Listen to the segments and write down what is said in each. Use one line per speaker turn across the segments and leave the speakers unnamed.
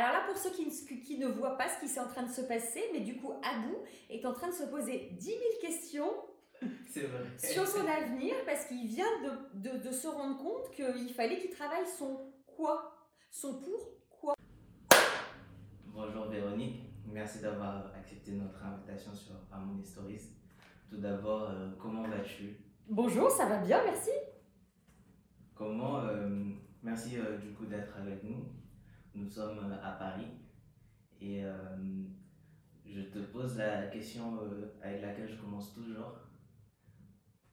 Alors là, pour ceux qui ne, qui ne voient pas ce qui est en train de se passer, mais du coup, Abou est en train de se poser 10 000 questions sur son avenir parce qu'il vient de, de, de, se rendre compte qu'il fallait qu'il travaille son quoi? Son pour quoi?
Bonjour Véronique, merci d'avoir accepté notre invitation sur Harmony Stories. Tout d'abord, euh, comment vas-tu?
Bonjour, ça va bien, merci.
Comment euh, Merci euh, du coup d'être avec nous. Nous sommes à Paris et je te pose la question avec laquelle je commence toujours.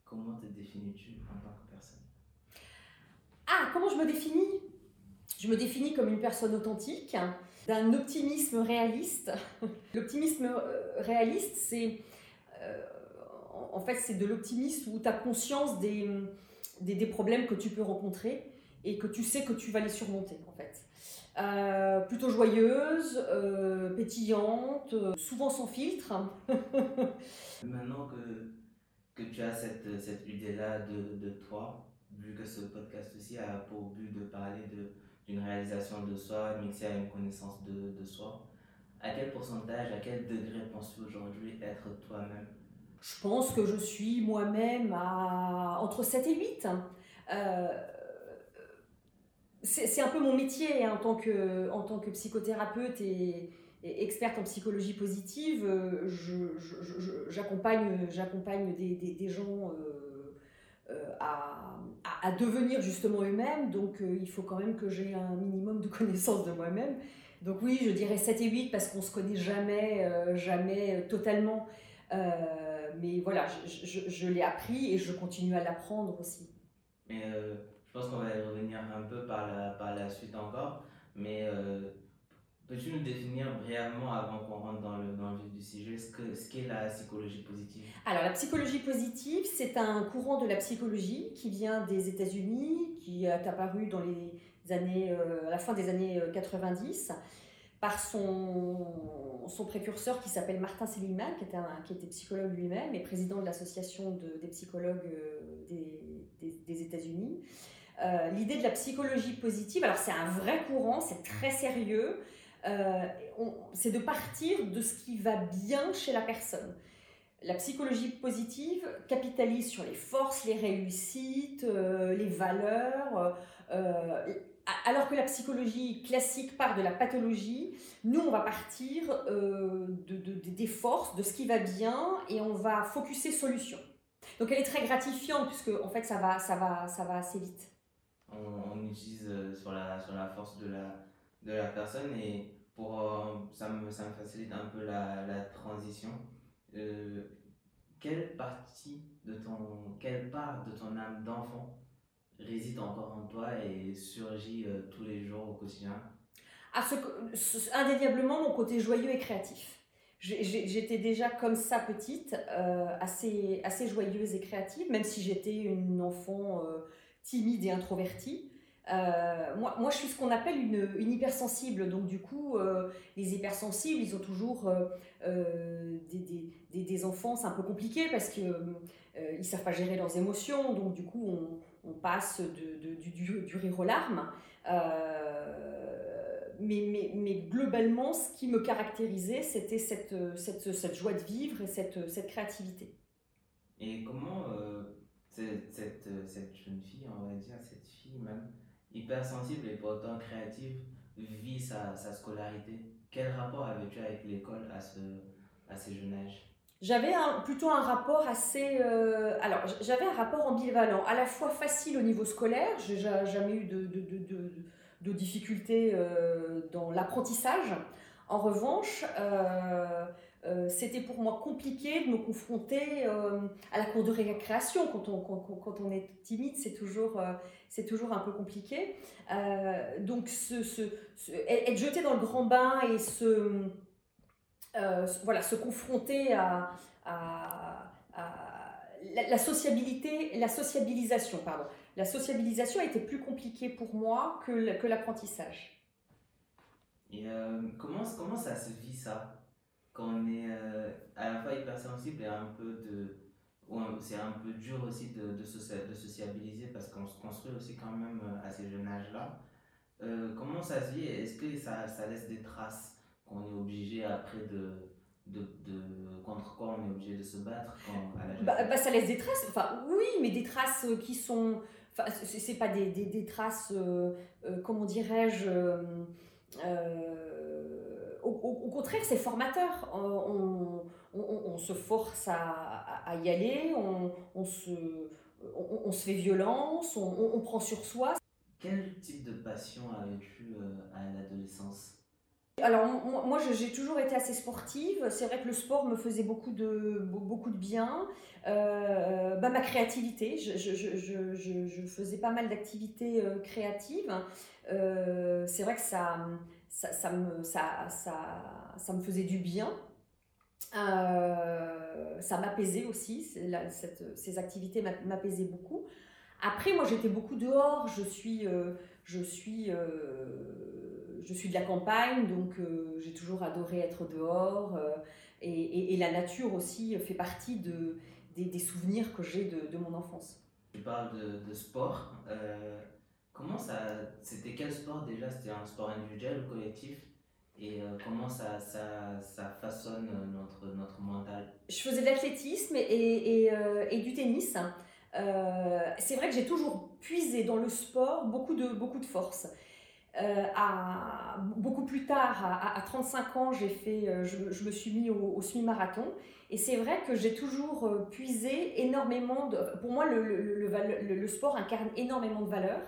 Comment te définis-tu en tant que personne?
Ah, comment je me définis? Je me définis comme une personne authentique, d'un optimisme réaliste. L'optimisme réaliste, c'est en fait, c'est de l'optimisme où tu as conscience des, des, problèmes que tu peux rencontrer et que tu sais que tu vas les surmonter, en fait. Euh, plutôt joyeuse, euh, pétillante, souvent sans filtre.
Maintenant que, que tu as cette, cette idée-là de, de, toi, vu que ce podcast aussi a pour but de parler d'une réalisation de soi mixée à une connaissance de, de soi, à quel pourcentage, à quel degré penses-tu aujourd'hui être toi-même?
Je pense que je suis moi-même à entre 7 et 8. Euh, c'est un peu mon métier hein, en, tant que, psychothérapeute et, experte en psychologie positive. J'accompagne des, gens euh, euh, à, devenir justement eux-mêmes. Donc il faut quand même que j'ai un minimum de connaissances de moi-même. Donc oui, je dirais 7 et 8 parce qu'on ne se connaît jamais, jamais totalement. Euh, mais voilà, je, je, l'ai appris et je continue à l'apprendre aussi.
Mais euh, je pense qu'on va y revenir un peu par la, par la suite encore. Mais euh, peux-tu nous définir brièvement, avant qu'on rentre dans le, dans le vif du sujet, ce qu'est ce la psychologie positive?
Alors, la psychologie positive, c'est un courant de la psychologie qui vient des États-Unis, qui est apparu dans les années, à la fin des années 90 par son, son précurseur qui s'appelle Martin Seligman, qui était, qui était psychologue lui-même et président de l'association de, des psychologues euh, des, des, États-Unis. Euh, l'idée de la psychologie positive, alors c'est un vrai courant, c'est très sérieux, euh, c'est de partir de ce qui va bien chez la personne. La psychologie positive capitalise sur les forces, les réussites, les valeurs, alors que la psychologie classique part de la pathologie, nous, on va partir euh, de, des forces, de ce qui va bien, et on va focuser solution. Donc elle est très gratifiante, puisque en fait, ça va, ça va, ça va assez vite.
On, utilise euh, sur la, sur la force de la, de la personne, et pour, euh, ça, me, ça me facilite un peu la, la transition. quelle partie de ton, quelle part de ton âme d'enfant réside encore en toi et surgit euh, tous les jours au quotidien?
Ah, Indéniablement, mon côté joyeux et créatif. J'étais déjà comme ça petite, euh, assez, assez joyeuse et créative, même si j'étais une enfant euh, timide et introvertie. moi, moi, je suis ce qu'on appelle une, hypersensible. Donc, du coup, les hypersensibles, ils ont toujours des, des, des, enfants, c'est un peu compliqué parce qu'ils ne savent pas gérer leurs émotions. Donc, du coup, on, passe de, du, du, rire aux larmes. Euh, mais, mais, mais, globalement, ce qui me caractérisait, c'était cette, cette, cette, joie de vivre et cette, cette créativité.
Et comment euh, cette, cette, jeune fille, on va dire, cette fille même, hypersensible et pourtant créative, vit sa, sa scolarité Quel rapport avais-tu avec l'école à ce, à ce âge?
J'avais plutôt un rapport assez. Euh, alors, j'avais un rapport ambivalent, à la fois facile au niveau scolaire, j'ai jamais eu de, de, de, de difficultés euh, dans l'apprentissage. En revanche, euh, c'était pour moi compliqué de me confronter à la cour de récréation. Quand on, est timide, c'est toujours, c'est toujours un peu compliqué. donc, être jeté dans le grand bain et se euh, voilà, se confronter à, la, sociabilité, la sociabilisation, pardon. La sociabilisation a été plus compliquée pour moi que, l'apprentissage.
Et euh, comment, comment ça se vit ça? Quand on est euh, à la fois hypersensible et un peu de. C'est un peu dur aussi de, de, de sociabiliser parce qu'on se construit aussi quand même à ces jeunes âges-là. comment ça se vit? Est-ce que ça, ça laisse des traces qu'on est obligé après de, de, de, contre quoi on est obligé de se battre quand, à la
bah, bah, ça laisse des traces, enfin oui, mais des traces qui sont, enfin c'est pas des, des, des traces, euh, euh, comment dirais-je, euh, au, au, contraire c'est formateur, on, on, on, se force à, à y aller, on, on se, on, se fait violence, on, prend sur soi.
Quel type de passion avais-tu à l'adolescence?
Alors moi j'ai toujours été assez sportive, c'est vrai que le sport me faisait beaucoup de, beaucoup de bien. Euh, bah, ma créativité, je, je, je, je, faisais pas mal d'activités euh, créatives. Euh, c'est vrai que ça, ça, me, ça, ça, ça, me faisait du bien. ça m'apaisait aussi, ces activités m'apaisaient beaucoup. Après moi j'étais beaucoup dehors, je suis... je suis je suis de la campagne, donc euh, j'ai toujours adoré être dehors. Euh, et, la nature aussi fait partie de, des, souvenirs que j'ai de, de, mon enfance.
Tu parles de, de sport. Euh, comment ça. C'était quel sport déjà? C'était un sport individuel ou collectif? Et comment ça, ça, ça, façonne notre, notre mental?
Je faisais de l'athlétisme et, et, et, du tennis. c'est vrai que j'ai toujours puisé dans le sport beaucoup de, beaucoup de force. Euh, à, beaucoup plus tard, à, 35 ans, j'ai fait, euh, je, me suis mis au, semi-marathon. Et c'est vrai que j'ai toujours euh, puisé énormément de... Pour moi, le, le, le, sport incarne énormément de valeurs.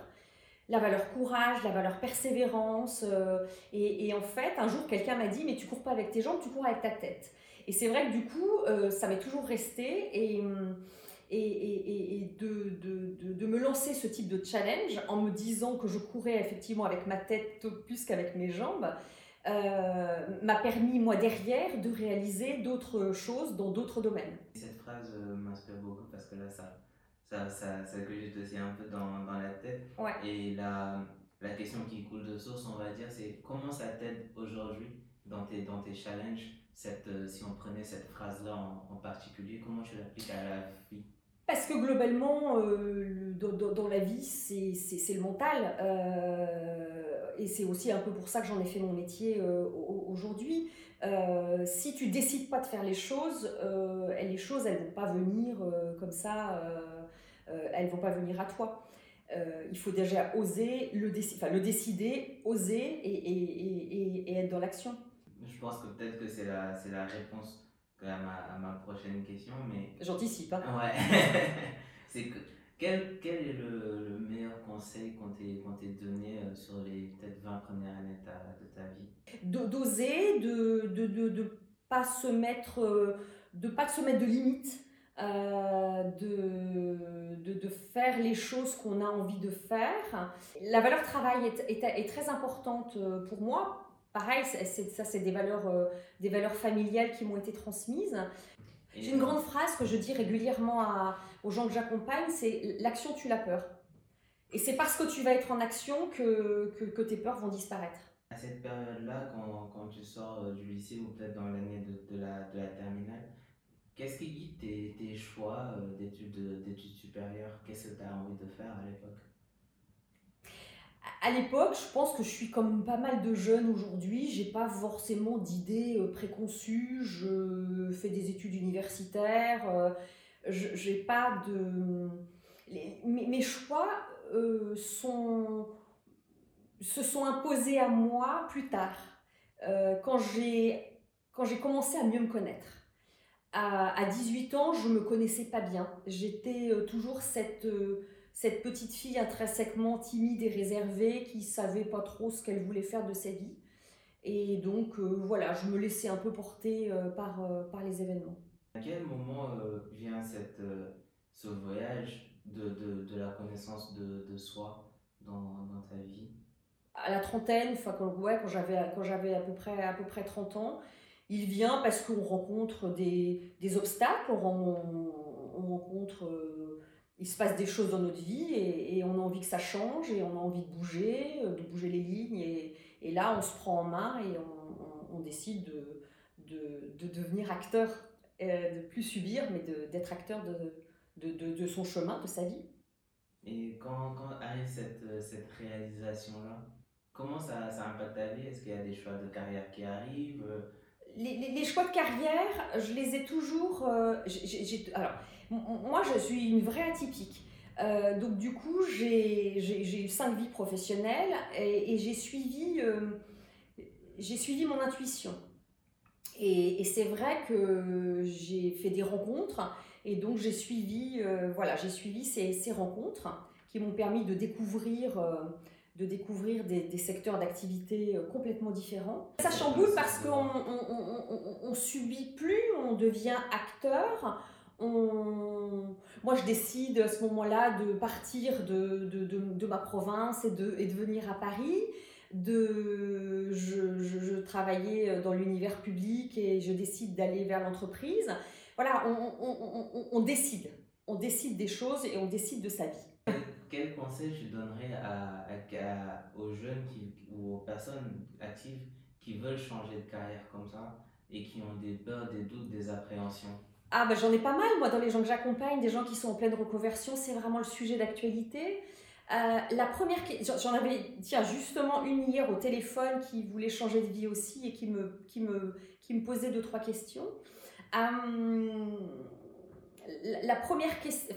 La valeur courage, la valeur persévérance. et, et, en fait, un jour, quelqu'un m'a dit, mais tu cours pas avec tes jambes, tu cours avec ta tête. Et c'est vrai que du coup, ça m'est toujours resté. Et... De, me lancer ce type de challenge en me disant que je courais effectivement avec ma tête plus qu'avec mes jambes, euh, m'a permis, moi, derrière, de réaliser d'autres choses dans d'autres domaines.
Cette phrase euh, m'inspire beaucoup parce que là, ça, ça, ça, ça cogite aussi un peu dans, dans la tête.
Ouais.
Et la, la question qui coule de source, on va dire, c'est comment ça t'aide aujourd'hui dans tes, dans tes challenges cette, euh, si on prenait cette phrase-là en, en particulier, comment tu l'appliques à la vie?
Parce que globalement, euh, dans, dans, la vie, c'est le mental. Euh, et c'est aussi un peu pour ça que j'en ai fait mon métier euh, aujourd'hui. si tu décides pas de faire les choses, les choses, elles vont pas venir comme ça, elles vont pas venir à toi. il faut déjà oser le, décider, oser et, et, et, être dans l'action.
Je pense que peut-être que c'est la, la réponse à ma, à ma prochaine question, mais...
J'anticipe, hein
Ouais. c'est que, quel, quel est le, le meilleur conseil qu'on t'ait donné euh, sur les peut-être 20 premières années de ta, de ta vie?
D'oser, de ne de, de, de, pas se mettre euh, de pas se mettre de limites, euh, de, de, faire les choses qu'on a envie de faire. La valeur travail est, est, très importante pour moi pareil, ça c'est des valeurs, euh, des valeurs familiales qui m'ont été transmises. J'ai une grande phrase que je dis régulièrement aux gens que j'accompagne, c'est l'action tue la peur. Et c'est parce que tu vas être en action que, que, tes peurs vont disparaître.
À cette période-là, quand, quand, tu sors euh, du lycée ou peut-être dans l'année de, la, de la terminale, qu'est-ce qui guide tes, choix euh, d'études supérieures? Qu'est-ce que tu as envie de faire à l'époque?
À l'époque, je pense que je suis comme pas mal de jeunes aujourd'hui. J'ai pas forcément d'idées euh, préconçues. Je fais des études universitaires. Euh, j'ai pas de. mes, choix euh, sont, se sont imposés à moi plus tard, quand j'ai commencé à mieux me connaître. À, à, 18 ans, je me connaissais pas bien. J'étais toujours cette cette petite fille intrinsèquement timide et réservée qui savait pas trop ce qu'elle voulait faire de sa vie. Et donc euh, voilà, je me laissais un peu porter euh, par, euh, par les événements.
À quel moment vient cette, ce voyage de, de, de, la connaissance de, de soi dans, dans, ta vie?
À la trentaine, enfin quand, ouais, quand j'avais quand j'avais à peu près à peu près 30 ans, il vient parce qu'on rencontre des, obstacles, on, on rencontre il se passe des choses dans notre vie et, on a envie que ça change et on a envie de bouger, euh, de bouger les lignes. Et, là, on se prend en main et on, décide de, de, de, devenir acteur, euh, de plus subir, mais d'être acteur de, de, son chemin, de sa vie.
Et quand, arrive cette, cette réalisation-là, comment ça impacte ta vie? Est-ce qu'il y a des choix de carrière qui arrivent?
Les, choix de carrière, je les ai toujours. Euh, alors, moi, je suis une vraie atypique. Euh, donc, du coup, j'ai eu cinq vies professionnelles et, j'ai suivi, euh, j'ai suivi mon intuition. Et, c'est vrai que j'ai fait des rencontres et donc j'ai suivi, voilà, j'ai suivi ces, rencontres qui m'ont permis de découvrir de découvrir des, secteurs d'activité euh, complètement différents. Ça chamboule parce qu'on on, subit plus, on devient acteur. Moi, je décide à ce moment-là de partir de, de, ma province et de, et de venir à Paris. De, je, je, travaillais dans l'univers public et je décide d'aller vers l'entreprise. Voilà, on décide. On décide des choses et on décide de sa vie
quel conseil tu donnerais aux jeunes ou aux personnes actives qui veulent changer de carrière comme ça et qui ont des peurs, des doutes, des appréhensions?
Ah, ben j'en ai pas mal, moi, dans les gens que j'accompagne, des gens qui sont en pleine reconversion, c'est vraiment le sujet d'actualité. Euh, la première, j'en avais, tiens, justement une hier au téléphone qui voulait changer de vie aussi et qui me, qui me, qui me posait deux, trois questions. Euh, la, première question,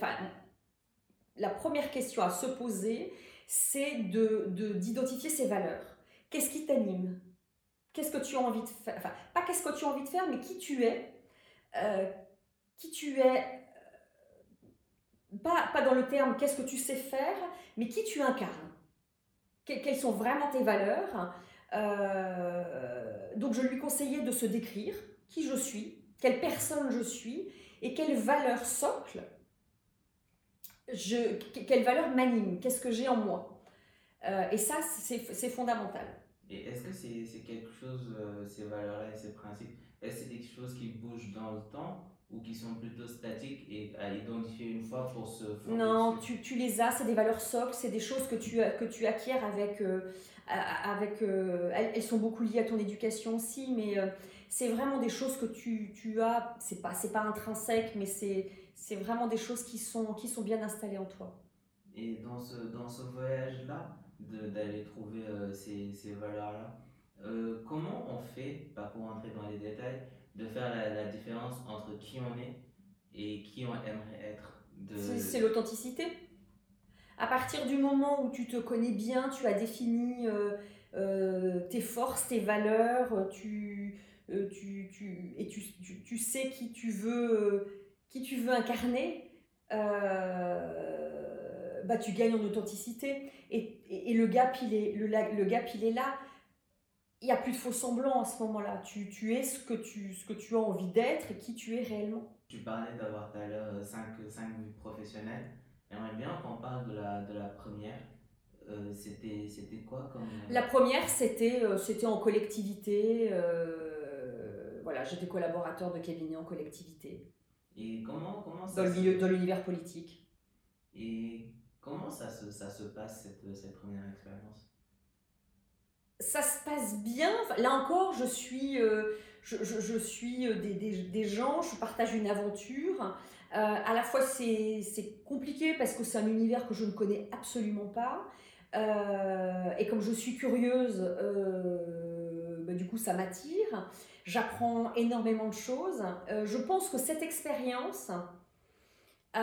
la première question à se poser, c'est d'identifier de, ses valeurs. Qu'est-ce qui t'anime? Qu'est-ce que tu as envie de faire? Enfin, pas qu'est-ce que tu as envie de faire, mais qui tu es. Euh, qui tu es. Euh, pas, dans le terme qu'est-ce que tu sais faire, mais qui tu incarnes. quelles sont vraiment tes valeurs? Euh, Donc, je lui conseillais de se décrire qui je suis, quelle personne je suis et quelles valeurs socles je, quelle valeur m'anime, qu'est-ce que j'ai en moi? Euh, et ça, c'est fondamental.
Et est-ce que c'est quelque chose, euh, ces valeurs-là et ces principes, est-ce que c'est quelque chose qui bouge dans le temps ou qui sont plutôt statiques et à identifier une fois pour se...
Non, tu, tu, les as, c'est des valeurs socles, c'est des choses que tu, que tu acquiers avec... Euh, avec elles, sont beaucoup liées à ton éducation aussi, mais c'est vraiment des choses que tu, tu as, c'est pas, pas intrinsèque, mais c'est c'est vraiment des choses qui sont, qui sont bien installées en toi.
Et dans ce, dans ce voyage-là, d'aller trouver euh, ces, ces valeurs-là, euh, comment on fait, pas pour entrer dans les détails, de faire la, différence entre qui on est et qui on aimerait être
C'est l'authenticité. À partir du moment où tu te connais bien, tu as défini euh, tes forces, tes valeurs, tu, tu, tu, et tu, tu, tu, sais qui tu veux qui tu veux incarner, euh, bah, tu gagnes en authenticité. Et, et, le, gap, il est, le, le gap, il est là. Il n'y a plus de faux semblants à ce moment-là. Tu, tu es ce que tu, ce que tu as envie d'être et qui tu es réellement.
Tu parlais d'avoir tout à l'heure 5 vies professionnelles. J'aimerais bien qu'on parle de la, de la première. Euh, c'était, c'était quoi comme...
La première, c'était, euh, c'était en collectivité. voilà, j'étais collaborateur de cabinet en collectivité.
Et comment, comment
ça dans, le milieu, dans l'univers politique.
Et comment ça se, ça se passe, cette, cette première expérience?
Ça se passe bien. Là encore, je suis, euh, je, je, je, suis euh, des, des, des, gens, je partage une aventure. Euh, à la fois, c'est, c'est compliqué parce que c'est un univers que je ne connais absolument pas. Euh, et comme je suis curieuse, bah, du coup, ça m'attire. J'apprends énormément de choses. Euh, je pense que cette expérience, par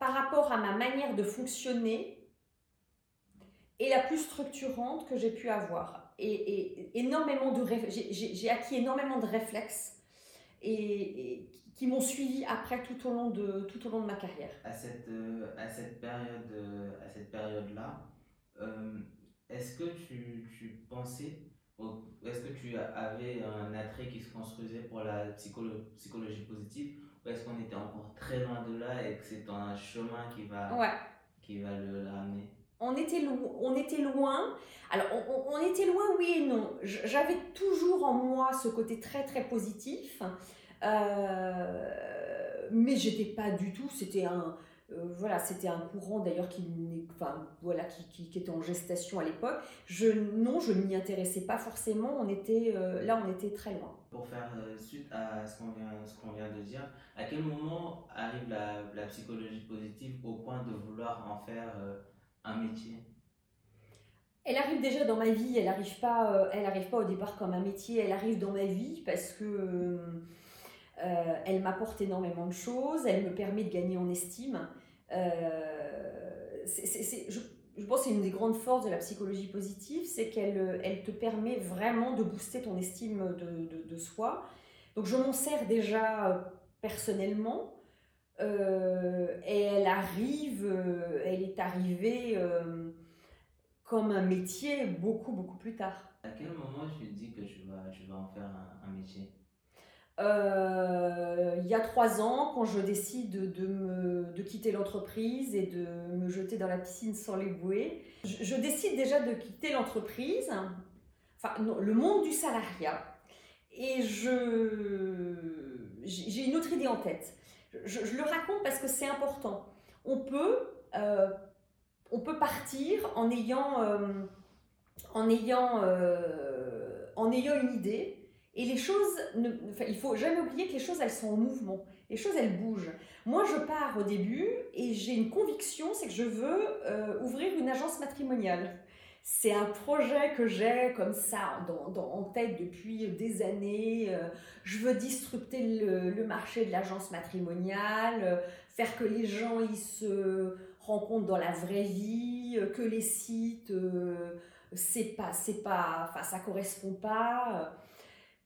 rapport à ma manière de fonctionner, est la plus structurante que j'ai pu avoir. Et, énormément de j'ai acquis énormément de réflexes et, qui m'ont suivi après tout au long de, tout au long de ma carrière.
À cette, euh, à cette période à cette période-là, euh, est-ce que tu, tu pensais, est-ce que tu avais un attrait qui se construisait pour la psycholo psychologie positive ou est-ce qu'on était encore très loin de là et que c'est un chemin qui va, qui va le, ramener?
On était, on était loin. Alors, on, on, était loin, oui et non. J'avais toujours en moi ce côté très, très positif. Euh, mais j'étais pas du tout, c'était un, voilà, c'était un courant d'ailleurs qui, enfin, voilà, qui, qui, était en gestation à l'époque. Je, non, je ne m'y intéressais pas forcément. On était, euh, là, on était très loin.
Pour faire suite à ce qu'on vient, qu'on vient de dire, à quel moment arrive la, la, psychologie positive au point de vouloir en faire un métier?
Elle arrive déjà dans ma vie, elle n'arrive pas, elle arrive pas au départ comme un métier, elle arrive dans ma vie parce que elle m'apporte énormément de choses, elle me permet de gagner en estime. C'est, je, je pense que c'est une des grandes forces de la psychologie positive, c'est qu'elle euh, te permet vraiment de booster ton estime de, soi. Donc je m'en sers déjà euh, personnellement. Euh, et elle arrive, elle est arrivée comme un métier beaucoup, beaucoup plus tard.
À quel moment tu dis que je vais, je vais en faire un métier?
Euh, il y a trois ans, quand je décide de, quitter l'entreprise et de me jeter dans la piscine sans les bouées, je, décide déjà de quitter l'entreprise, enfin le monde du salariat, et j'ai une autre idée en tête. Je, le raconte parce que c'est important. On peut, euh, on peut partir en ayant, euh, en, ayant, en ayant une idée, et les choses, ne, il faut jamais oublier que les choses, elles sont en mouvement. Les choses, elles bougent. Moi, je pars au début et j'ai une conviction, c'est que je veux euh, ouvrir une agence matrimoniale. C'est un projet que j'ai comme ça en tête depuis des années. Euh, je veux disrupter le, marché de l'agence matrimoniale, euh, faire que les gens ils se rencontrent dans la vraie vie, que les sites, c'est pas, c'est pas, enfin ça correspond pas.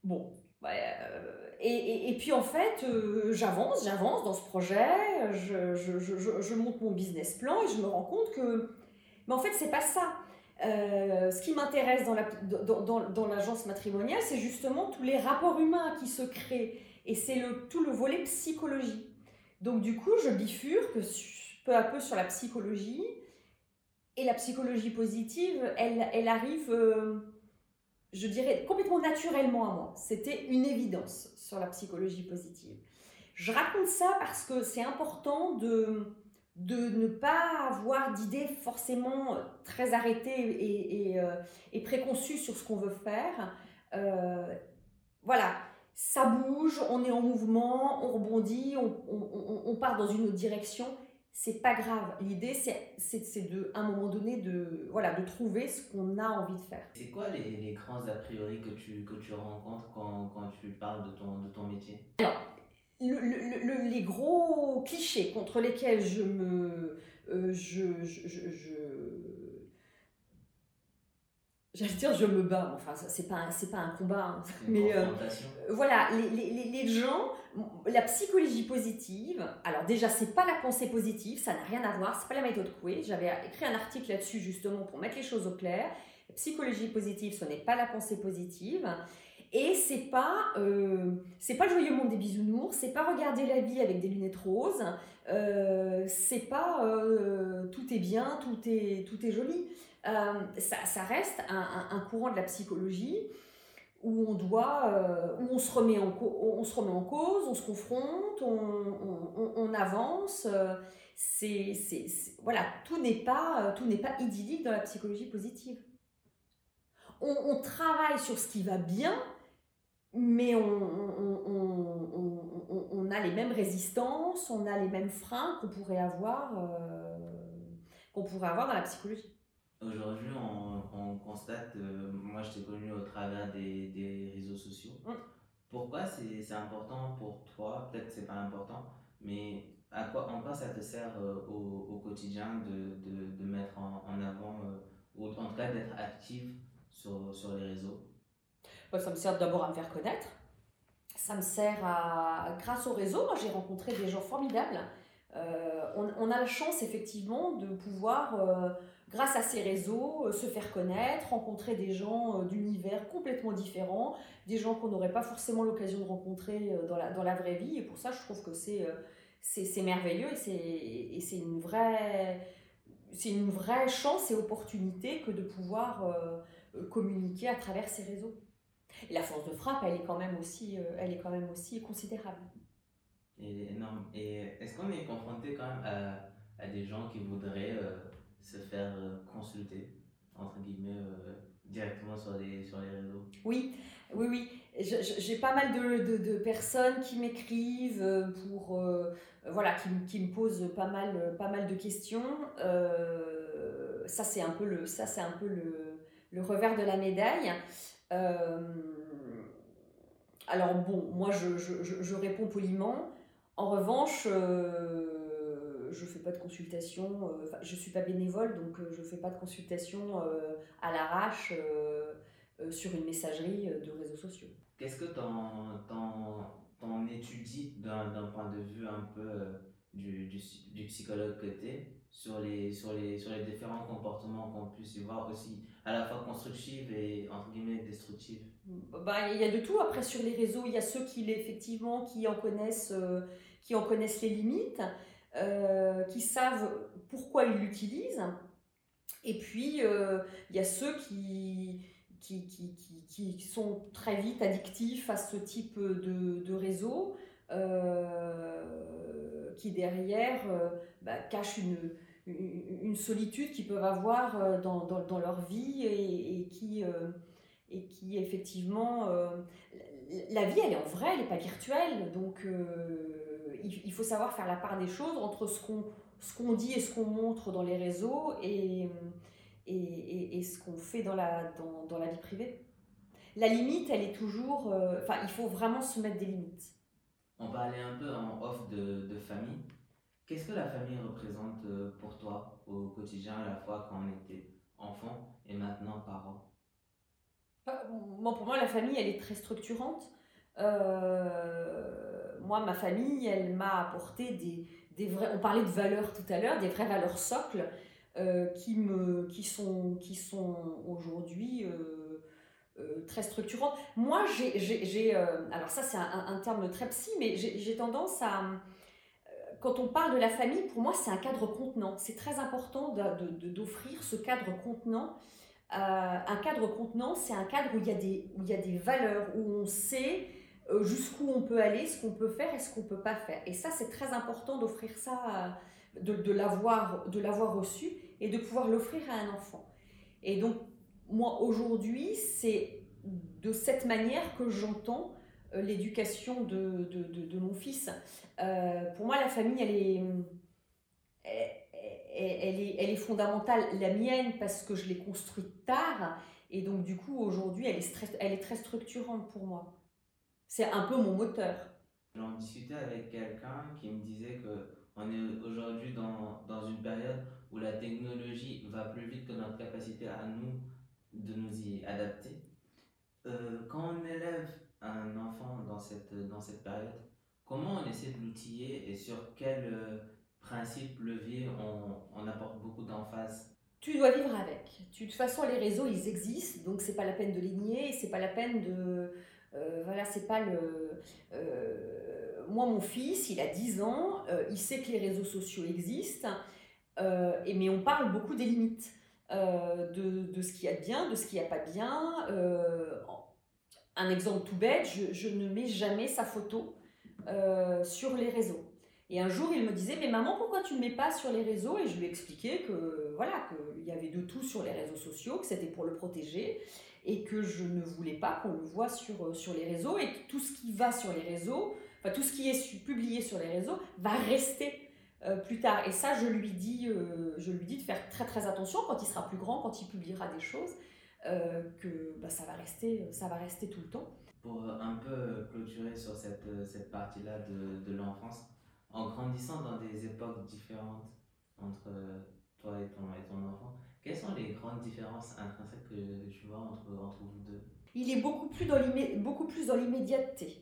Bon, euh, et, et, puis en fait, euh, j'avance, j'avance dans ce projet, je, je, monte mon business plan et je me rends compte que, mais en fait, c'est pas ça. Euh, ce qui m'intéresse dans l'agence dans, dans, dans matrimoniale, c'est justement tous les rapports humains qui se créent et c'est le, tout le volet psychologie. Donc du coup, je bifurque peu à peu sur la psychologie et la psychologie positive, elle, elle arrive je dirais, complètement naturellement à moi. C'était une évidence sur la psychologie positive. Je raconte ça parce que c'est important de, de ne pas avoir d'idées forcément très arrêtées et, et, euh, préconçues sur ce qu'on veut faire. Euh, voilà, ça bouge, on est en mouvement, on rebondit, on, on, on part dans une autre direction c'est pas grave. L'idée, c'est de, à un moment donné, de, voilà, de trouver ce qu'on a envie de faire.
C'est quoi les, les, grands a priori que tu, que tu rencontres quand, quand tu parles de ton, de ton métier?
Alors, le, les gros clichés contre lesquels je me. Euh, je, je, je j'allais dire je me bats, enfin c'est pas c'est pas un combat, hein. mais euh, voilà les, les, les, gens, la psychologie positive. Alors déjà c'est pas la pensée positive, ça n'a rien à voir, c'est pas la méthode Coué. J'avais écrit un article là-dessus justement pour mettre les choses au clair. La psychologie positive, ce n'est pas la pensée positive. Et c'est pas euh, c'est pas le joyeux monde des bisounours, c'est pas regarder la vie avec des lunettes roses, euh, c'est pas euh, tout est bien, tout est tout est joli. Euh, ça, reste un, courant de la psychologie où on doit, euh, où on se, remet en cause, on se confronte, on, avance. Euh, voilà, tout n'est pas, idyllique dans la psychologie positive. On, travaille sur ce qui va bien, mais on, a les mêmes résistances, on a les mêmes freins qu'on pourrait avoir, qu'on pourrait avoir dans la psychologie.
Aujourd'hui, on, constate, euh, moi je t'ai connu au travers des, des réseaux sociaux. Mm. Pourquoi c'est important pour toi? Peut-être que c'est pas important, mais à quoi, en quoi ça te sert euh, au, au, quotidien de, de, de mettre en, en avant, euh, ou en tout cas d'être active sur, sur les réseaux?
Ça me sert d'abord à me faire connaître. Ça me sert à, grâce au réseau, moi j'ai rencontré des gens formidables. On, on, a la chance effectivement de pouvoir grâce à ces réseaux, euh, se faire connaître, rencontrer des gens euh, d'univers complètement différents, des gens qu'on n'aurait pas forcément l'occasion de rencontrer euh, dans la, dans la vraie vie. Et pour ça, je trouve que c'est merveilleux et c'est une vraie c'est une vraie chance et opportunité que de pouvoir communiquer à travers ces réseaux. La force de frappe, elle est quand même aussi, elle est quand même aussi considérable.
Et. Et est-ce qu'on est confronté quand même à, à, des gens qui voudraient se faire euh, consulter, entre guillemets, euh, directement sur les, sur les réseaux
Oui, oui, oui. J'ai pas mal de, de, personnes qui m'écrivent euh, pour, voilà, qui, qui, me posent pas mal, pas mal de questions. ça c'est un peu le, ça un peu le, le, revers de la médaille. alors bon, moi je, je, je, réponds poliment. En revanche, je ne fais pas de consultation, je ne suis pas bénévole, donc je ne fais pas de consultation à l'arrache sur une messagerie de réseaux sociaux.
Qu'est-ce que tu en, étudies d'un point de vue un peu du, du, du, psychologue que tu es sur les, sur, les, sur les différents comportements qu'on puisse y voir aussi, à la fois constructifs et entre guillemets destructifs?
Bah, Il y a de tout. Après, sur les réseaux, il y a ceux qui, effectivement, qui en connaissent, qui en connaissent les limites. Euh, qui savent pourquoi ils l'utilisent. Et puis, euh, il y a ceux qui, qui, qui, qui, sont très vite addictifs à ce type de, de réseau, euh, qui derrière bah, cachent une, une, solitude qu'ils peuvent avoir dans, dans, leur vie et, et qui, et qui effectivement... la vie, elle est en vrai, elle n'est pas virtuelle. Donc il, faut savoir faire la part des choses entre ce qu'on ce qu'on dit et ce qu'on montre dans les réseaux et, et, et, ce qu'on fait dans la, dans, dans, la vie privée. La limite, elle est toujours... Euh, enfin, il faut vraiment se mettre des limites.
On parlait un peu en off de, de famille. Qu'est-ce que la famille représente euh, pour toi au quotidien, à la fois quand on était enfant et maintenant parent?
Bon, Pour moi, la famille, elle est très structurante. Euh, moi, ma famille, elle m'a apporté des, des vrais. On parlait de valeurs tout à l'heure, des vraies valeurs socles euh, qui, me, qui sont, qui sont aujourd'hui euh, euh, très structurantes. Moi, j'ai. alors, ça, c'est un, terme très psy, mais j'ai tendance à. Quand on parle de la famille, pour moi, c'est un cadre contenant. C'est très important d'offrir ce cadre contenant. un cadre contenant, c'est un cadre où il, y a des, où il y a des valeurs, où on sait jusqu'où on peut aller, ce qu'on peut faire et ce qu'on ne peut pas faire. Et ça, c'est très important d'offrir ça, de, de l'avoir reçu et de pouvoir l'offrir à un enfant. Et donc, moi, aujourd'hui, c'est de cette manière que j'entends euh, l'éducation de, de, mon fils. Euh, pour moi, la famille, elle est, elle, est, elle est fondamentale. La mienne, parce que je l'ai construite tard. Et donc, du coup, aujourd'hui, elle, est elle est très structurante pour moi. C'est un peu mon moteur.
J'en discutais avec quelqu'un qui me disait que on est aujourd'hui dans, dans, une période où la technologie va plus vite que notre capacité à nous de nous y adapter. Euh, quand on élève un enfant dans cette, dans cette période, comment on essaie de l'outiller et sur quel euh, principe, levier on, on apporte beaucoup d'emphase?
Tu dois vivre avec. De toute façon, les réseaux, ils existent, donc c'est pas la peine de les nier, c'est pas la peine de, euh, voilà, c'est pas le. Euh, moi, mon fils, il a 10 ans, euh, il sait que les réseaux sociaux existent, et, mais on parle beaucoup des limites, de, de, ce qu'il y a de bien, de ce qu'il n'y a pas bien. un exemple tout bête, je, je, ne mets jamais sa photo sur les réseaux. Et un jour, il me disait, mais maman, pourquoi tu ne mets pas sur les réseaux? Et je lui ai expliqué que voilà, qu'il y avait de tout sur les réseaux sociaux, que c'était pour le protéger et que je ne voulais pas qu'on le voit sur, euh, sur les réseaux et que tout ce qui va sur les réseaux, enfin tout ce qui est publié sur les réseaux va rester euh, plus tard. Et ça, je lui, dis, euh, je lui dis de faire très très attention quand il sera plus grand, quand il publiera des choses, que bah, ça, va rester, ça va rester tout le temps.
Pour un peu clôturer sur cette, cette partie-là de, de l'enfance, en grandissant dans des époques différentes entre toi et ton, et ton enfant, quelles sont les grandes différences intrinsèques que tu vois entre, entre vous deux?
Il est beaucoup plus dans l'immédiateté.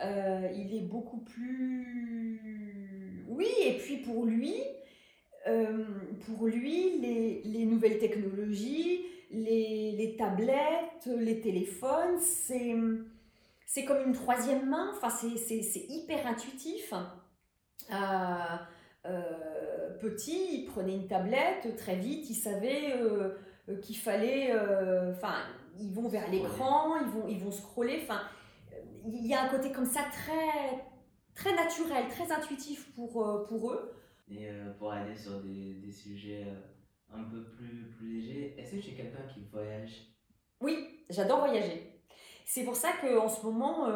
Euh, il est beaucoup plus... Oui, et puis pour lui, euh, pour lui les, les, nouvelles technologies, les, les, tablettes, les téléphones, c'est, c'est comme une troisième main, enfin, c'est, hyper intuitif. Euh, petit, il prenait une tablette très vite, il savait euh, euh, qu'il fallait. Enfin, ils vont vers l'écran, ils vont, ils vont scroller. Enfin, il y a un côté comme ça très, très naturel, très intuitif pour, pour eux.
Et pour aller sur des, des sujets un peu plus, plus légers, est-ce que tu es quelqu'un qui voyage?
Oui, j'adore voyager. C'est pour ça qu'en ce moment,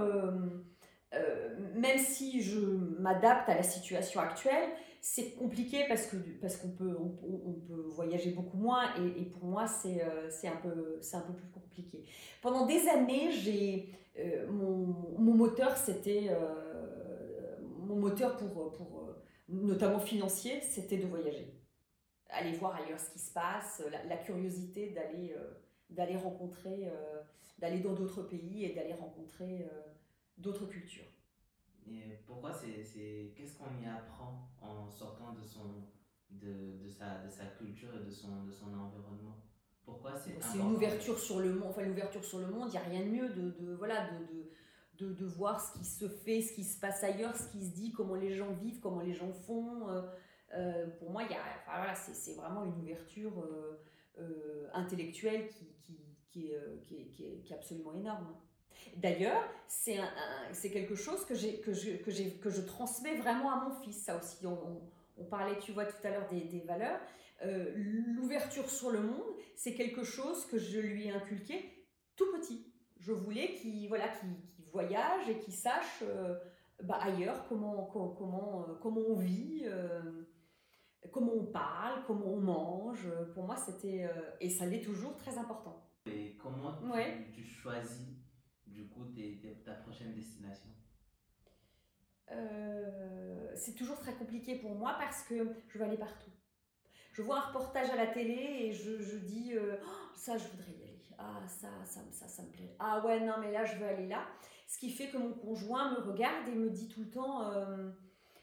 même si je m'adapte à la situation actuelle, c'est compliqué parce que parce qu'on peut on, peut voyager beaucoup moins et, pour moi c'est c'est un peu c'est un peu plus compliqué. Pendant des années, j'ai mon, mon, moteur c'était mon moteur pour pour notamment financier, c'était de voyager. Aller voir ailleurs ce qui se passe, la, curiosité d'aller d'aller rencontrer d'aller dans d'autres pays et d'aller rencontrer d'autres cultures.
Et pourquoi c'est, qu'est-ce qu'on y apprend en sortant de, son, de, de, sa, de sa culture et de son, de son environnement? Pourquoi c'est
C'est une ouverture sur le monde. Enfin, l'ouverture sur le monde, il n'y a rien de mieux de, de voilà, de, de, de, voir ce qui se fait, ce qui se passe ailleurs, ce qui se dit, comment les gens vivent, comment les gens font. Euh, euh, pour moi, il y a, enfin, voilà, c'est, c'est vraiment une ouverture euh, intellectuelle qui, qui, qui, est, qui, est, qui est absolument énorme. D'ailleurs, c'est quelque chose que, que, je, que, que je transmets vraiment à mon fils. Ça aussi, on, on, parlait, tu vois, tout à l'heure des, des, valeurs. Euh, l'ouverture sur le monde, c'est quelque chose que je lui ai inculqué tout petit. Je voulais qu'il voilà, voyage et qu'il sache euh, bah, ailleurs comment, comment, euh, comment on vit, comment on parle, comment on mange. Pour moi, c'était, et ça l'est toujours, très important.
Et comment tu choisis du coup ta prochaine destination?
Euh, C'est toujours très compliqué pour moi parce que je veux aller partout. Je vois un reportage à la télé et je, je dis euh, oh, ça je voudrais y aller. Ah ça, ça, ça, ça me plaît. Ah ouais non mais là je veux aller là. Ce qui fait que mon conjoint me regarde et me dit tout le temps euh,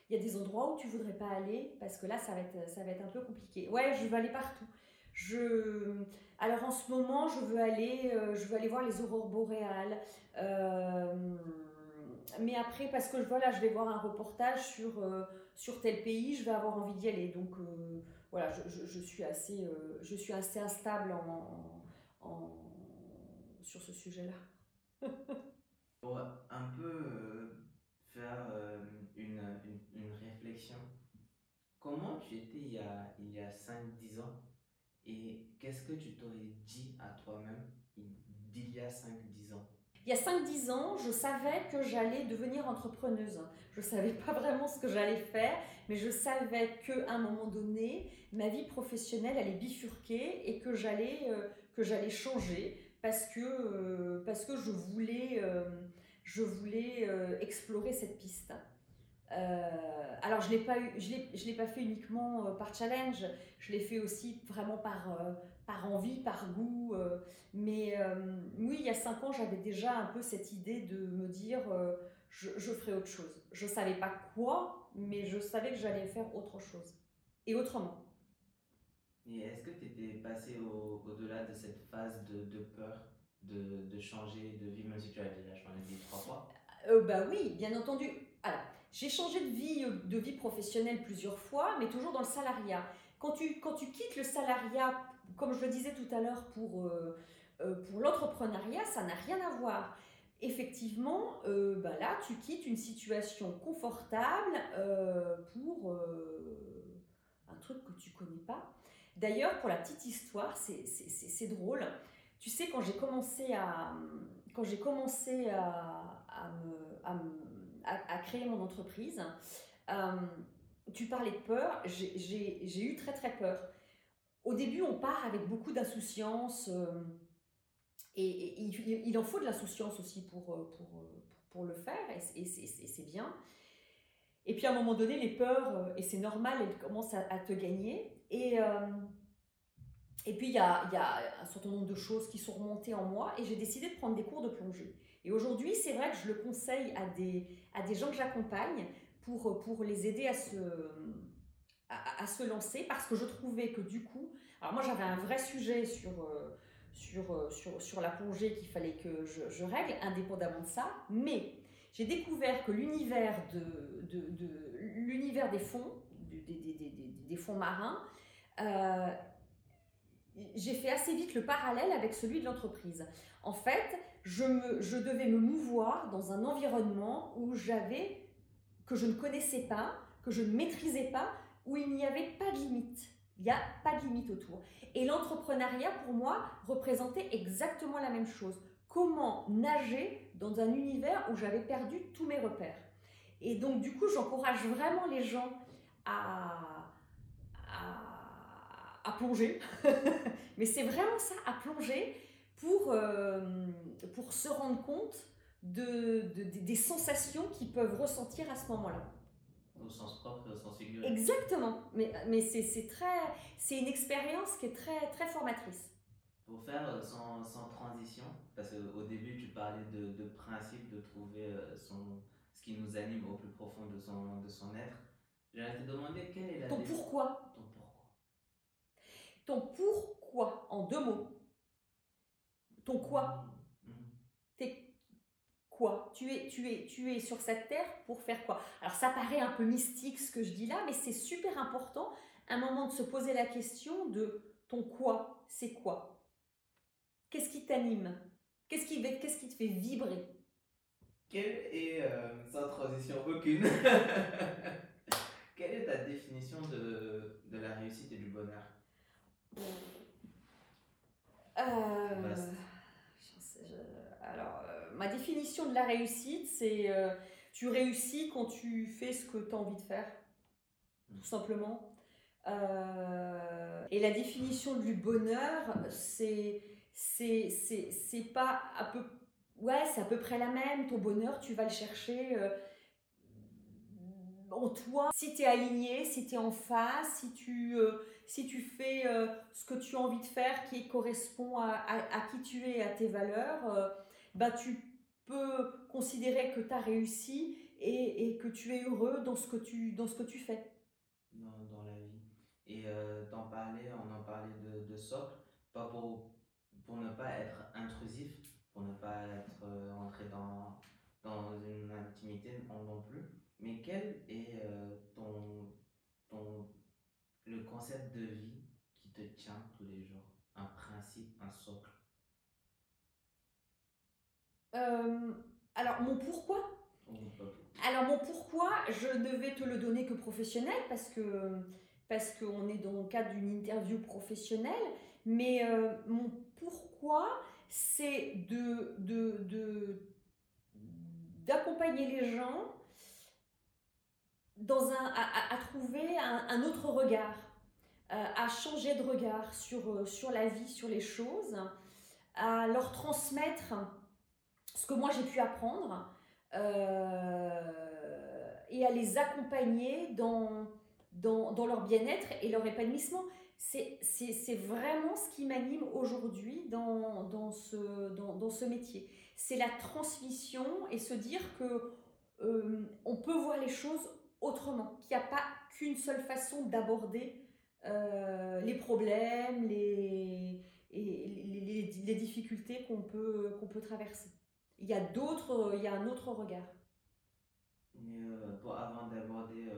il y a des endroits où tu voudrais pas aller parce que là ça va être, ça va être un peu compliqué. Ouais je veux aller partout. Je, alors en ce moment, je veux aller, euh, je veux aller voir les aurores boréales. Euh, mais après, parce que voilà, je vais voir un reportage sur, euh, sur tel pays, je vais avoir envie d'y aller. Donc voilà, je, je, suis assez, je suis assez instable en, en, sur ce sujet-là.
Pour un peu faire une, une, réflexion, comment tu étais il y a, il y a 5-10 ans? Et qu'est-ce que tu t'aurais dit à toi-même d'il y a 5-10 ans?
Il y a 5-10 ans, je savais que j'allais devenir entrepreneuse. Je ne savais pas vraiment ce que j'allais faire, mais je savais qu'à un moment donné, ma vie professionnelle allait bifurquer et que j'allais euh, que j'allais changer parce que, euh, parce que je voulais, euh, je voulais explorer cette piste. Euh, alors, je ne l'ai pas fait uniquement euh, par challenge, je l'ai fait aussi vraiment par, euh, par envie, par goût. mais oui, il y a cinq ans, j'avais déjà un peu cette idée de me dire je, je ferai autre chose. Je ne savais pas quoi, mais je savais que j'allais faire autre chose. Et autrement.
Et est-ce que tu étais passé au-delà de cette phase de, de peur de, de, changer de vie, même si tu as déjà changé de vie trois fois?
Bah oui, bien entendu. Alors, j'ai changé de vie, euh, de vie professionnelle plusieurs fois, mais toujours dans le salariat. Quand tu, quand tu quittes le salariat, comme je le disais tout à l'heure, pour, euh, euh, pour l'entrepreneuriat, ça n'a rien à voir. Effectivement, bah là, tu quittes une situation confortable pour un truc que tu connais pas. D'ailleurs, pour la petite histoire, c'est drôle. Tu sais, quand j'ai commencé à, quand j'ai commencé à, à me à, créer mon entreprise. Euh, tu parlais de peur, j'ai eu très très peur. Au début, on part avec beaucoup d'insouciance euh, et, il, en faut de l'insouciance aussi pour, euh, pour, pour, le faire et, c'est bien. Et puis à un moment donné, les peurs, et c'est normal, elles commencent à, te gagner. Et, et puis il y a, y a, un certain nombre de choses qui sont remontées en moi et j'ai décidé de prendre des cours de plongée. Et aujourd'hui, c'est vrai que je le conseille à des, à des gens que j'accompagne pour, pour les aider à se, à, se lancer parce que je trouvais que du coup, alors moi j'avais un vrai sujet sur, euh, euh, sur, sur la plongée qu'il fallait que je, règle indépendamment de ça, mais j'ai découvert que l'univers de, de, l'univers des fonds, des, fonds marins, euh, j'ai fait assez vite le parallèle avec celui de l'entreprise. En fait, je, devais me mouvoir dans un environnement où j'avais, que je ne connaissais pas, que je ne maîtrisais pas, où il n'y avait pas de limite. Il n'y a pas de limite autour. Et l'entrepreneuriat, pour moi, représentait exactement la même chose. comment nager dans un univers où j'avais perdu tous mes repères. Et donc, du coup, j'encourage vraiment les gens à, plonger. Mais c'est vraiment ça, à plonger pour, euh, pour se rendre compte de, des sensations qu'ils peuvent ressentir à ce moment-là.
Au sens propre et au sens figuré.
Exactement. Mais, mais c'est très, c'est une expérience qui est très, très formatrice.
Pour faire euh, sans, sans transition, parce qu'au début tu parlais de, de principe de trouver euh, son, ce qui nous anime au plus profond de son, de son être, j'allais te demander quelle est la...
Ton pourquoi
Ton pourquoi.
Ton pourquoi, en deux mots. Ton quoi. Mmh. T'es quoi tu es, tu, es, tu es sur cette terre pour faire quoi? Alors ça paraît un peu mystique ce que je dis là, mais c'est super important un moment de se poser la question de ton quoi, c'est quoi? Qu'est-ce qui t'anime? Qu'est-ce qui, te fait vibrer?
Quelle est, euh, sans transition aucune, quelle est ta définition de, de la réussite et du bonheur?
Euh, ma définition de la réussite, c'est tu réussis quand tu fais ce que tu as envie de faire, tout simplement. et la définition du bonheur, c'est c'est c'est pas à peu ouais c'est à peu près la même. Ton bonheur tu vas le chercher euh, en toi. Si tu es aligné si tu es en face si tu euh, si tu fais euh, ce que tu as envie de faire qui correspond à, à, qui tu es à tes valeurs bah tu peux considérer que tu as réussi et, et, que tu es heureux dans ce que tu dans ce que tu fais.
Dans, dans la vie. Et parler on en parlait de, de socle pas pour pour ne pas être intrusif, pour ne pas être euh, entré dans, dans une intimité non plus. Mais quel est euh, ton, ton, le concept de vie qui te tient tous les jours? Un principe, un socle?
Euh, Alors, mon pourquoi? Alors mon pourquoi, je ne vais te le donner que professionnel parce que parce qu'on est dans le cadre d'une interview professionnelle, mais mon pourquoi, c'est d'accompagner les gens dans un, à, trouver un, autre regard, euh, à changer de regard euh, sur la vie, sur les choses, à leur transmettre ce que moi j'ai pu apprendre euh, et à les accompagner dans, leur bien-être et leur épanouissement c'est vraiment ce qui m'anime aujourd'hui dans, ce, métier. C'est la transmission et se dire que euh, on peut voir les choses autrement, qu'il n'y a pas qu'une seule façon d'aborder euh, les problèmes, les, et difficultés qu'on peut traverser. Il y a d'autres, il y a un autre regard.
Euh, pour, avant d'aborder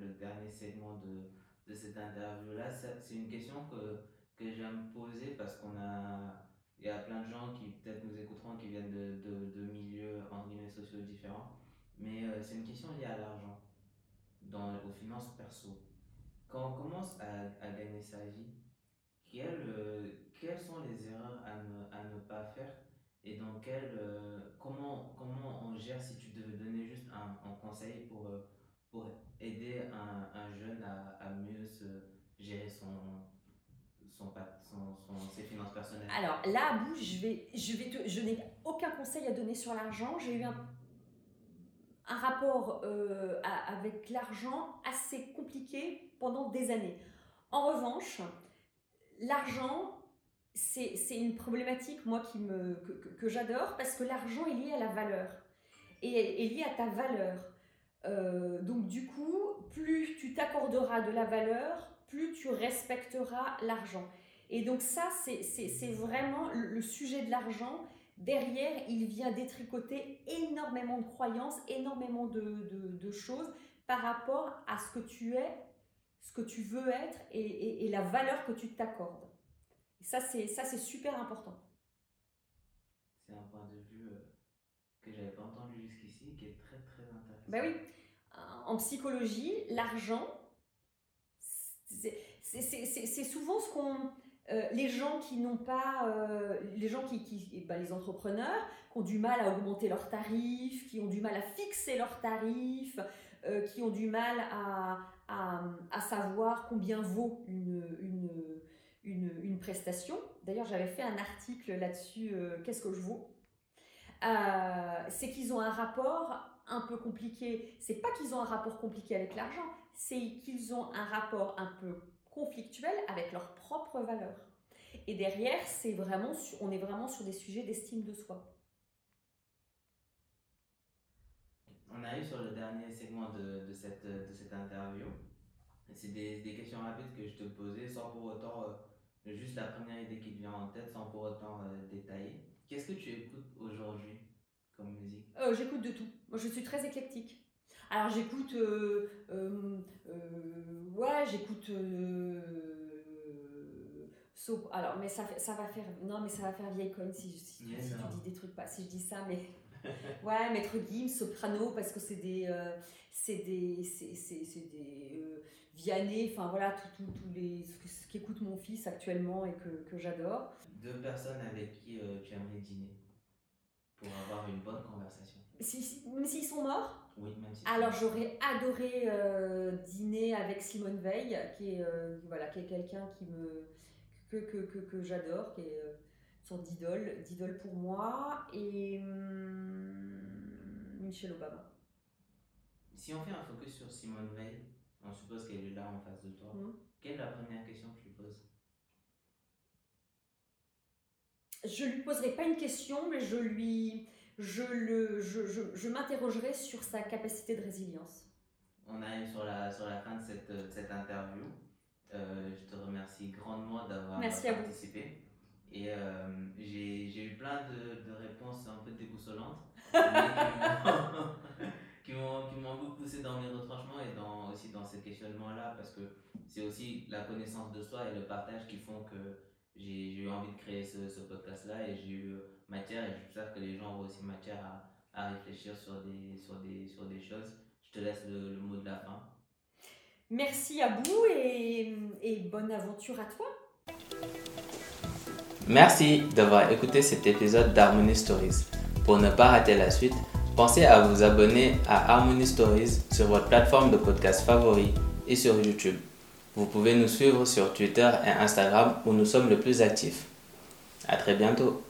le dernier segment de, de cette interview-là, c'est une question que, que j'aime poser parce qu'on a, il y a plein de gens qui peut-être nous écouteront qui viennent de, de, de milieux en guillemets sociaux différents, mais euh, c'est une question liée à l'argent, dans, aux finances perso. Quand on commence à, à gagner sa vie, quelles, euh, quelles sont les erreurs à ne, à ne pas faire et dans quel, euh, comment, comment on gère si tu devais donner juste un, conseil pour pour aider un, un jeune à, mieux gérer son, son, ses finances personnelles?
Alors là, à bout, je, vais, je, vais te, je n'ai aucun conseil à donner sur l'argent. J'ai eu un, un rapport euh, avec l'argent assez compliqué pendant des années. En revanche, l'argent, c'est une problématique, moi, qui me, que, que, j'adore, parce que l'argent est lié à la valeur et est lié à ta valeur. Euh, donc du coup, plus tu t'accorderas de la valeur, plus tu respecteras l'argent. Et donc ça, c'est vraiment le sujet de l'argent. Derrière, il vient détricoter énormément de croyances, énormément de, de, choses par rapport à ce que tu es, ce que tu veux être et, et, la valeur que tu t'accordes. Et ça, c'est super important.
C'est un point de vue euh, que j'avais pas entendu jusqu'ici, qui est très très intéressant.
Ben oui, en psychologie, l'argent, c'est souvent ce qu'on euh, les gens qui n'ont pas, euh, les gens qui, qui eh ben, les entrepreneurs qui ont du mal à augmenter leurs tarifs, qui ont du mal à fixer leurs tarifs, euh, qui ont du mal à, à, à savoir combien vaut une, une, une, prestation. D'ailleurs, j'avais fait un article là-dessus, qu'est-ce que je vaux? C'est qu'ils ont un rapport un peu compliqué. C'est pas qu'ils ont un rapport compliqué avec l'argent, c'est qu'ils ont un rapport un peu conflictuels avec leurs propres valeurs. Et derrière, c'est vraiment, on est vraiment sur des sujets d'estime de soi.
On arrive sur le dernier segment de, cette, de cette interview. C'est des, des, questions rapides que je te posais sans pour autant, euh, juste la première idée qui te vient en tête, sans pour autant euh, détailler. Qu'est-ce que tu écoutes aujourd'hui comme musique?
Euh, J'écoute de tout. Moi, je suis très éclectique. Alors j'écoute, euh, ouais, j'écoute. So, alors, mais ça, ça va faire, non, mais ça va faire vieille conne si, si, si tu dis des trucs pas, si je dis ça, mais ouais, Maître Gims, soprano, parce que c'est des, c'est des, c'est, des Vianney, enfin voilà, tout, tout les, ce qu'écoute mon fils actuellement et que, que j'adore.
Deux personnes avec qui tu aimerais dîner pour avoir une bonne conversation.
Si, même s'ils sont morts?
Oui, même si
Alors j'aurais adoré euh, dîner avec Simone Veil, qui est, euh, voilà, qui est quelqu'un qui me, que, que, que, que j'adore, qui est euh, une sorte d'idole, d'idole pour moi, et hum, Michelle Obama.
Si on fait un focus sur Simone Veil, on suppose qu'elle est là en face de toi. Hum. Quelle est la première question que tu lui poses?
Je lui poserai pas une question, mais je lui je, le, je, je, je m'interrogerai sur sa capacité de résilience.
On arrive sur la, sur la fin de cette, cette interview. Euh, je te remercie grandement d'avoir participé. Et euh, j'ai eu plein de, de, réponses un peu déboussolantes, qui m'ont beaucoup poussé dans mes retranchements et dans, aussi dans ces questionnements-là, parce que c'est aussi la connaissance de soi et le partage qui font que j'ai eu envie de créer ce, ce podcast-là et j'ai eu matière et j'espère que les gens ont aussi matière à, à réfléchir sur des, sur, des, sur des choses. Je te laisse le, le mot de la fin.
Merci à vous et, et bonne aventure à toi.
Merci d'avoir écouté cet épisode d'Harmony Stories. Pour ne pas rater la suite, pensez à vous abonner à Harmony Stories sur votre plateforme de podcast favori et sur YouTube. Vous pouvez nous suivre sur Twitter et Instagram où nous sommes le plus actifs. À très bientôt.